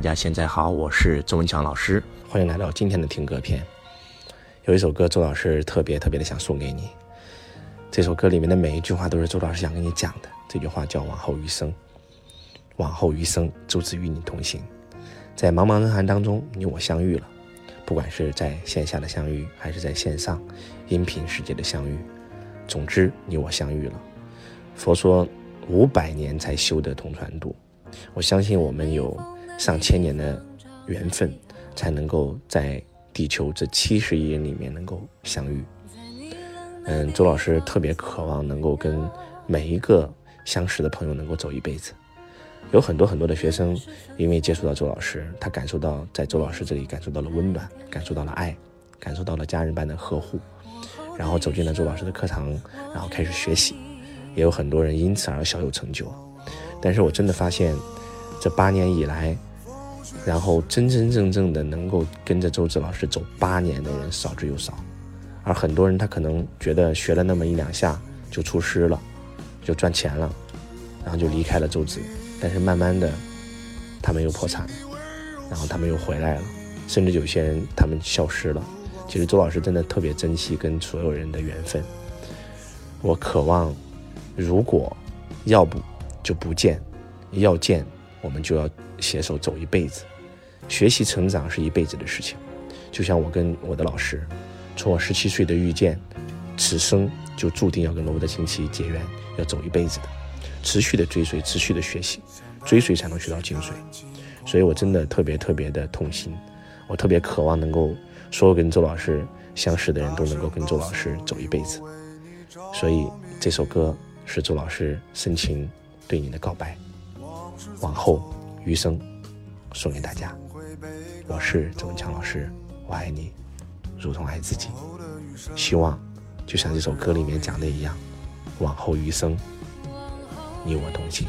大家现在好，我是周文强老师，欢迎来到今天的听歌篇。有一首歌，周老师特别特别的想送给你。这首歌里面的每一句话都是周老师想跟你讲的。这句话叫“往后余生”，往后余生，周子与你同行。在茫茫人海当中，你我相遇了。不管是在线下的相遇，还是在线上音频世界的相遇，总之你我相遇了。佛说五百年才修得同船渡，我相信我们有。上千年的缘分，才能够在地球这七十亿人里面能够相遇。嗯，周老师特别渴望能够跟每一个相识的朋友能够走一辈子。有很多很多的学生，因为接触到周老师，他感受到在周老师这里感受到了温暖，感受到了爱，感受到了家人般的呵护，然后走进了周老师的课堂，然后开始学习。也有很多人因此而小有成就。但是我真的发现，这八年以来，然后真真正正的能够跟着周志老师走八年的人少之又少，而很多人他可能觉得学了那么一两下就出师了，就赚钱了，然后就离开了周子，但是慢慢的，他们又破产，然后他们又回来了，甚至有些人他们消失了。其实周老师真的特别珍惜跟所有人的缘分，我渴望，如果要不就不见，要见我们就要。携手走一辈子，学习成长是一辈子的事情。就像我跟我的老师，从我十七岁的遇见，此生就注定要跟罗伯特清崎结缘，要走一辈子的，持续的追随，持续的学习，追随才能学到精髓。所以我真的特别特别的痛心，我特别渴望能够所有跟周老师相识的人都能够跟周老师走一辈子。所以这首歌是周老师深情对你的告白，往后。余生，送给大家。我是周文强老师，我爱你，如同爱自己。希望就像这首歌里面讲的一样，往后余生，你我同行。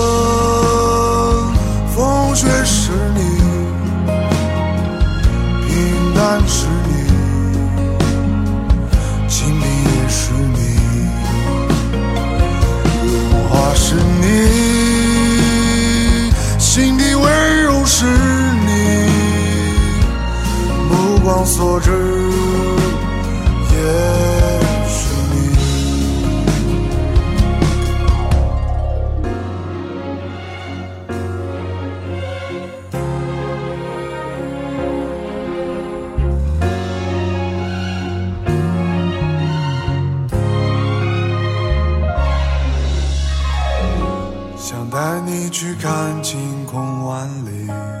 目光所至也是你。想带你去看晴空万里。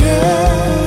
yeah.